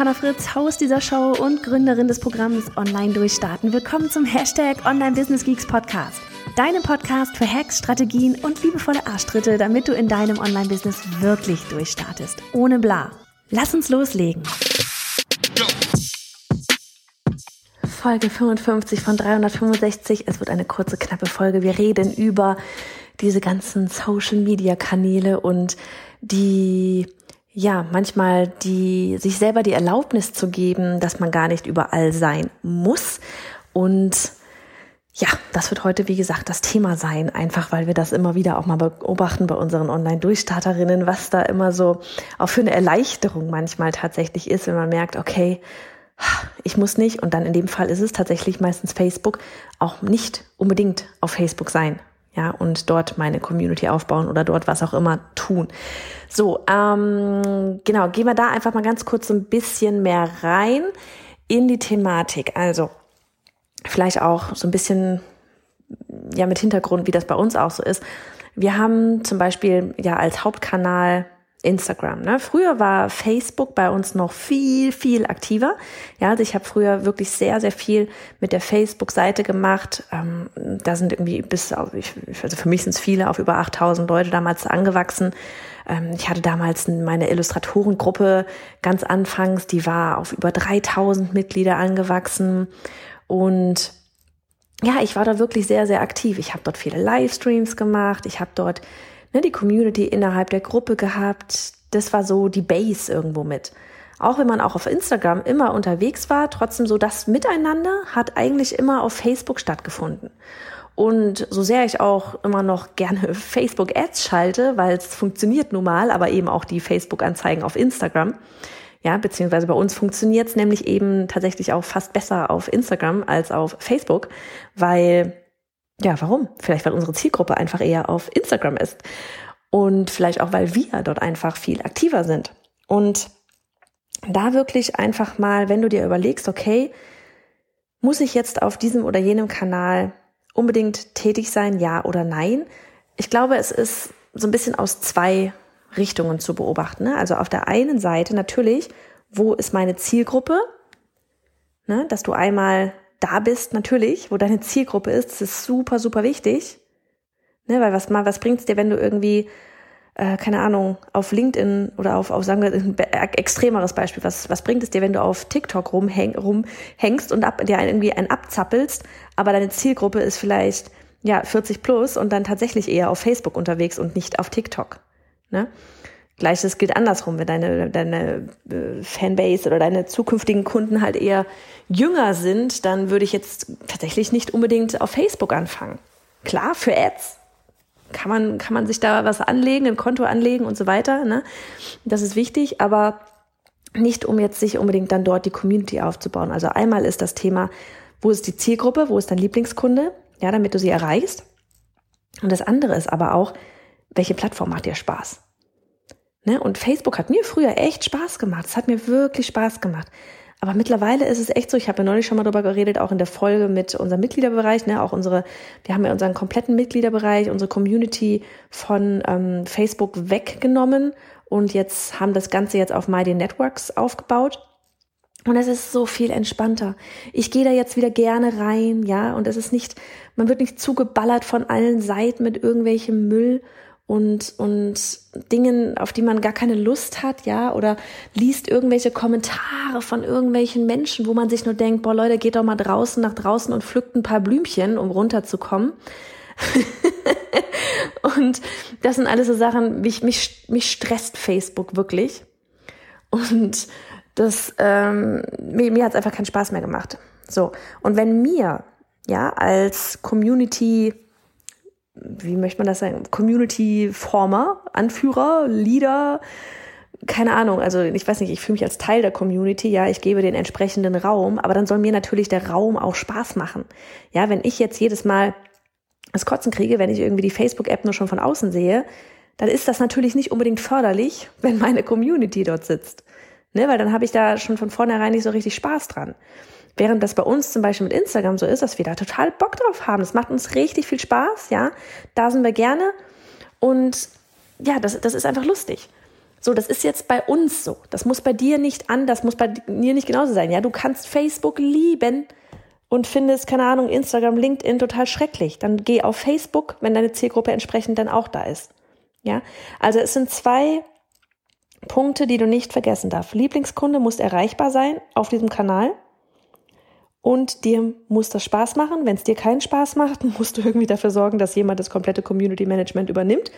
Johanna Fritz, Haus dieser Show und Gründerin des Programms Online Durchstarten. Willkommen zum Hashtag Online Business Geeks Podcast. Deinem Podcast für Hacks, Strategien und liebevolle Arschtritte, damit du in deinem Online-Business wirklich durchstartest. Ohne bla. Lass uns loslegen. Folge 55 von 365. Es wird eine kurze, knappe Folge. Wir reden über diese ganzen Social-Media-Kanäle und die ja, manchmal die, sich selber die Erlaubnis zu geben, dass man gar nicht überall sein muss. Und ja, das wird heute, wie gesagt, das Thema sein, einfach weil wir das immer wieder auch mal beobachten bei unseren Online-Durchstarterinnen, was da immer so auch für eine Erleichterung manchmal tatsächlich ist, wenn man merkt, okay, ich muss nicht, und dann in dem Fall ist es tatsächlich meistens Facebook, auch nicht unbedingt auf Facebook sein ja, und dort meine Community aufbauen oder dort was auch immer tun. So, ähm, genau, gehen wir da einfach mal ganz kurz so ein bisschen mehr rein in die Thematik. Also, vielleicht auch so ein bisschen, ja, mit Hintergrund, wie das bei uns auch so ist. Wir haben zum Beispiel ja als Hauptkanal Instagram. Ne? Früher war Facebook bei uns noch viel, viel aktiver. Ja, also ich habe früher wirklich sehr, sehr viel mit der Facebook-Seite gemacht. Ähm, da sind irgendwie bis auf, ich, also für mich sind es viele, auf über 8000 Leute damals angewachsen. Ähm, ich hatte damals meine Illustratorengruppe ganz anfangs, die war auf über 3000 Mitglieder angewachsen. Und ja, ich war da wirklich sehr, sehr aktiv. Ich habe dort viele Livestreams gemacht. Ich habe dort ne, die Community innerhalb der Gruppe gehabt. Das war so die Base irgendwo mit. Auch wenn man auch auf Instagram immer unterwegs war, trotzdem so das Miteinander hat eigentlich immer auf Facebook stattgefunden. Und so sehr ich auch immer noch gerne Facebook-Ads schalte, weil es funktioniert nun mal, aber eben auch die Facebook-Anzeigen auf Instagram. Ja, beziehungsweise bei uns funktioniert es nämlich eben tatsächlich auch fast besser auf Instagram als auf Facebook, weil ja, warum? Vielleicht, weil unsere Zielgruppe einfach eher auf Instagram ist. Und vielleicht auch, weil wir dort einfach viel aktiver sind. Und da wirklich einfach mal, wenn du dir überlegst, okay, muss ich jetzt auf diesem oder jenem Kanal unbedingt tätig sein, ja oder nein? Ich glaube, es ist so ein bisschen aus zwei Richtungen zu beobachten. Ne? Also auf der einen Seite natürlich, wo ist meine Zielgruppe? Ne? Dass du einmal da bist, natürlich, wo deine Zielgruppe ist, das ist super, super wichtig. Ne, weil was was bringt's dir, wenn du irgendwie, äh, keine Ahnung, auf LinkedIn oder auf, auf sagen wir, ein extremeres Beispiel, was, was bringt es dir, wenn du auf TikTok rumhäng, rumhängst und ab, dir irgendwie einen abzappelst, aber deine Zielgruppe ist vielleicht, ja, 40 plus und dann tatsächlich eher auf Facebook unterwegs und nicht auf TikTok. Ne? Gleiches gilt andersrum, wenn deine, deine äh, Fanbase oder deine zukünftigen Kunden halt eher jünger sind, dann würde ich jetzt tatsächlich nicht unbedingt auf Facebook anfangen. Klar, für Ads kann man, kann man sich da was anlegen, ein Konto anlegen und so weiter. Ne? Das ist wichtig, aber nicht um jetzt sich unbedingt dann dort die Community aufzubauen. Also einmal ist das Thema, wo ist die Zielgruppe, wo ist dein Lieblingskunde, ja, damit du sie erreichst. Und das andere ist aber auch, welche Plattform macht dir Spaß? Ne? Und Facebook hat mir früher echt Spaß gemacht. Es hat mir wirklich Spaß gemacht. Aber mittlerweile ist es echt so, ich habe ja neulich schon mal darüber geredet, auch in der Folge mit unserem Mitgliederbereich, ne, auch unsere, wir haben ja unseren kompletten Mitgliederbereich, unsere Community von ähm, Facebook weggenommen und jetzt haben das Ganze jetzt auf MyDay Networks aufgebaut. Und es ist so viel entspannter. Ich gehe da jetzt wieder gerne rein, ja, und es ist nicht, man wird nicht zugeballert von allen Seiten mit irgendwelchem Müll und, und Dingen, auf die man gar keine Lust hat, ja, oder liest irgendwelche Kommentare von irgendwelchen Menschen, wo man sich nur denkt, boah Leute, geht doch mal draußen nach draußen und pflückt ein paar Blümchen, um runterzukommen. und das sind alles so Sachen, mich, mich, mich stresst Facebook wirklich. Und das, ähm, mir, mir hat es einfach keinen Spaß mehr gemacht. So. Und wenn mir, ja, als Community wie möchte man das sagen, Community Former, Anführer, Leader, keine Ahnung, also ich weiß nicht, ich fühle mich als Teil der Community, ja, ich gebe den entsprechenden Raum, aber dann soll mir natürlich der Raum auch Spaß machen. Ja, wenn ich jetzt jedes Mal das Kotzen kriege, wenn ich irgendwie die Facebook-App nur schon von außen sehe, dann ist das natürlich nicht unbedingt förderlich, wenn meine Community dort sitzt. Ne, weil dann habe ich da schon von vornherein nicht so richtig Spaß dran. Während das bei uns zum Beispiel mit Instagram so ist, dass wir da total Bock drauf haben. Das macht uns richtig viel Spaß, ja. Da sind wir gerne. Und ja, das, das ist einfach lustig. So, das ist jetzt bei uns so. Das muss bei dir nicht an, das muss bei dir nicht genauso sein. Ja, du kannst Facebook lieben und findest, keine Ahnung, Instagram, LinkedIn total schrecklich. Dann geh auf Facebook, wenn deine Zielgruppe entsprechend dann auch da ist. Ja, also es sind zwei Punkte, die du nicht vergessen darfst. Lieblingskunde muss erreichbar sein auf diesem Kanal. Und dir muss das Spaß machen. Wenn es dir keinen Spaß macht, musst du irgendwie dafür sorgen, dass jemand das komplette Community Management übernimmt.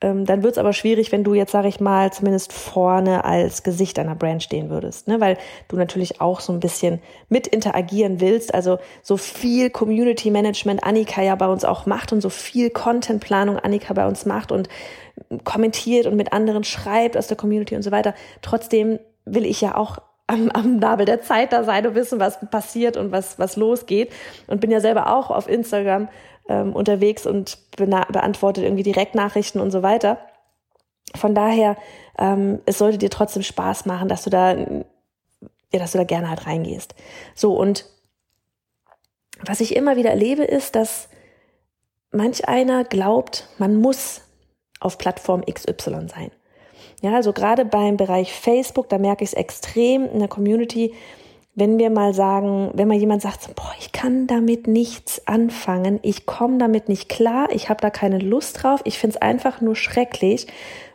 Ähm, dann wird es aber schwierig, wenn du jetzt, sage ich mal, zumindest vorne als Gesicht einer Brand stehen würdest, ne? weil du natürlich auch so ein bisschen mit interagieren willst. Also so viel Community Management Annika ja bei uns auch macht und so viel Contentplanung Annika bei uns macht und kommentiert und mit anderen schreibt aus der Community und so weiter. Trotzdem will ich ja auch am, am Nabel der Zeit da sein und wissen, was passiert und was, was losgeht. Und bin ja selber auch auf Instagram ähm, unterwegs und beantwortet irgendwie Direktnachrichten und so weiter. Von daher, ähm, es sollte dir trotzdem Spaß machen, dass du da, ja, dass du da gerne halt reingehst. So, und was ich immer wieder erlebe, ist, dass manch einer glaubt, man muss auf Plattform XY sein. Ja, also gerade beim Bereich Facebook, da merke ich es extrem in der Community, wenn wir mal sagen, wenn mal jemand sagt, boah, ich kann damit nichts anfangen, ich komme damit nicht klar, ich habe da keine Lust drauf, ich finde es einfach nur schrecklich.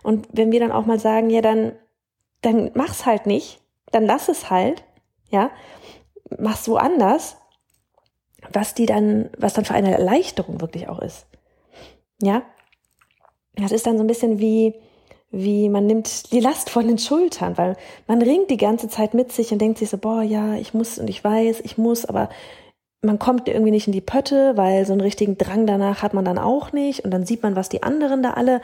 Und wenn wir dann auch mal sagen, ja, dann, dann mach's halt nicht, dann lass es halt, ja, mach's woanders, was die dann, was dann für eine Erleichterung wirklich auch ist. Ja, das ist dann so ein bisschen wie, wie man nimmt die Last von den Schultern, weil man ringt die ganze Zeit mit sich und denkt sich so, boah, ja, ich muss und ich weiß, ich muss, aber man kommt irgendwie nicht in die Pötte, weil so einen richtigen Drang danach hat man dann auch nicht und dann sieht man, was die anderen da alle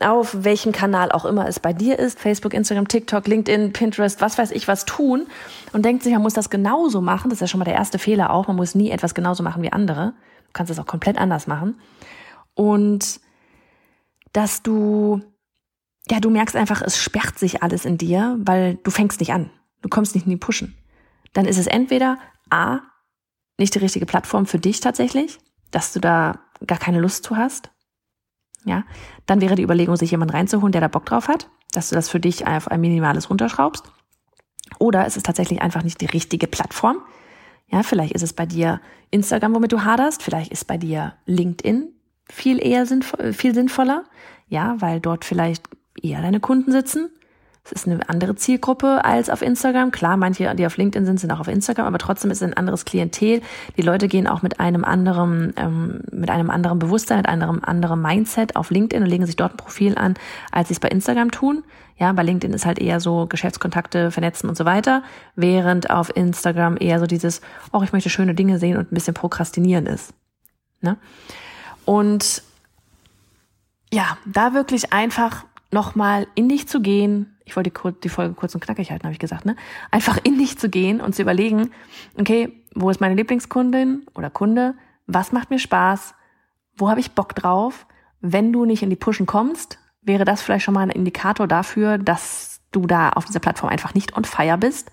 auf welchem Kanal auch immer es bei dir ist, Facebook, Instagram, TikTok, LinkedIn, Pinterest, was weiß ich, was tun und denkt sich, man muss das genauso machen. Das ist ja schon mal der erste Fehler auch. Man muss nie etwas genauso machen wie andere. Du kannst es auch komplett anders machen. Und dass du ja, du merkst einfach, es sperrt sich alles in dir, weil du fängst nicht an. Du kommst nicht in die Pushen. Dann ist es entweder A, nicht die richtige Plattform für dich tatsächlich, dass du da gar keine Lust zu hast. Ja, dann wäre die Überlegung, sich jemand reinzuholen, der da Bock drauf hat, dass du das für dich auf ein minimales runterschraubst. Oder es ist tatsächlich einfach nicht die richtige Plattform. Ja, vielleicht ist es bei dir Instagram, womit du haderst. Vielleicht ist bei dir LinkedIn viel eher sinnvoll, viel sinnvoller. Ja, weil dort vielleicht eher deine Kunden sitzen. Es ist eine andere Zielgruppe als auf Instagram. Klar, manche, die auf LinkedIn sind, sind auch auf Instagram, aber trotzdem ist es ein anderes Klientel. Die Leute gehen auch mit einem anderen, ähm, mit einem anderen Bewusstsein, mit einem anderen Mindset auf LinkedIn und legen sich dort ein Profil an, als sie es bei Instagram tun. Ja, bei LinkedIn ist halt eher so Geschäftskontakte vernetzen und so weiter, während auf Instagram eher so dieses, oh, ich möchte schöne Dinge sehen und ein bisschen prokrastinieren ist. Ne? Und ja, da wirklich einfach nochmal in dich zu gehen, ich wollte die Folge kurz und knackig halten, habe ich gesagt, ne? Einfach in dich zu gehen und zu überlegen, okay, wo ist meine Lieblingskundin oder Kunde? Was macht mir Spaß? Wo habe ich Bock drauf? Wenn du nicht in die Pushen kommst, wäre das vielleicht schon mal ein Indikator dafür, dass du da auf dieser Plattform einfach nicht on fire bist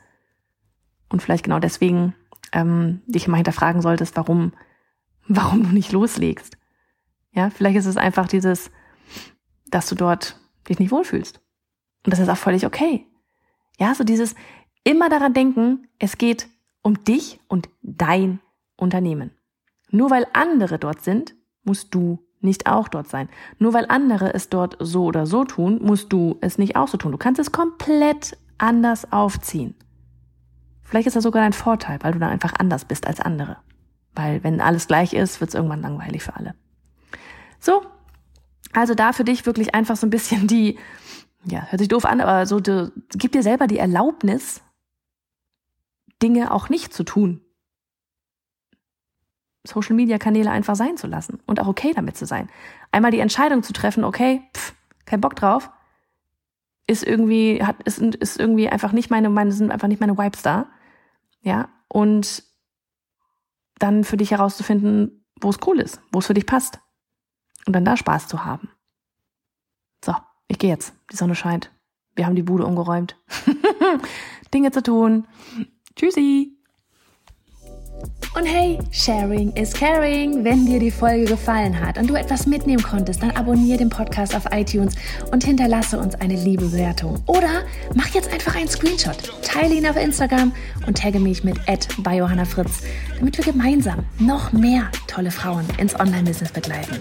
und vielleicht genau deswegen ähm, dich mal hinterfragen solltest, warum, warum du nicht loslegst. Ja, vielleicht ist es einfach dieses, dass du dort dich nicht wohlfühlst. Und das ist auch völlig okay. Ja, so dieses immer daran denken, es geht um dich und dein Unternehmen. Nur weil andere dort sind, musst du nicht auch dort sein. Nur weil andere es dort so oder so tun, musst du es nicht auch so tun. Du kannst es komplett anders aufziehen. Vielleicht ist das sogar ein Vorteil, weil du dann einfach anders bist als andere. Weil wenn alles gleich ist, wird es irgendwann langweilig für alle. So, also da für dich wirklich einfach so ein bisschen die, ja, hört sich doof an, aber so, du, gib dir selber die Erlaubnis, Dinge auch nicht zu tun. Social Media Kanäle einfach sein zu lassen und auch okay damit zu sein. Einmal die Entscheidung zu treffen, okay, pff, kein Bock drauf. ist irgendwie, hat, ist, ist irgendwie einfach nicht meine, meine, sind einfach nicht meine Vibes da. Ja. Und dann für dich herauszufinden, wo es cool ist, wo es für dich passt. Und dann da Spaß zu haben. So, ich gehe jetzt. Die Sonne scheint. Wir haben die Bude umgeräumt. Dinge zu tun. Tschüssi. Und hey, Sharing is Caring. Wenn dir die Folge gefallen hat und du etwas mitnehmen konntest, dann abonniere den Podcast auf iTunes und hinterlasse uns eine liebe Bewertung. Oder mach jetzt einfach einen Screenshot, teile ihn auf Instagram und tagge mich mit @biohannafritz, damit wir gemeinsam noch mehr tolle Frauen ins Online-Business begleiten.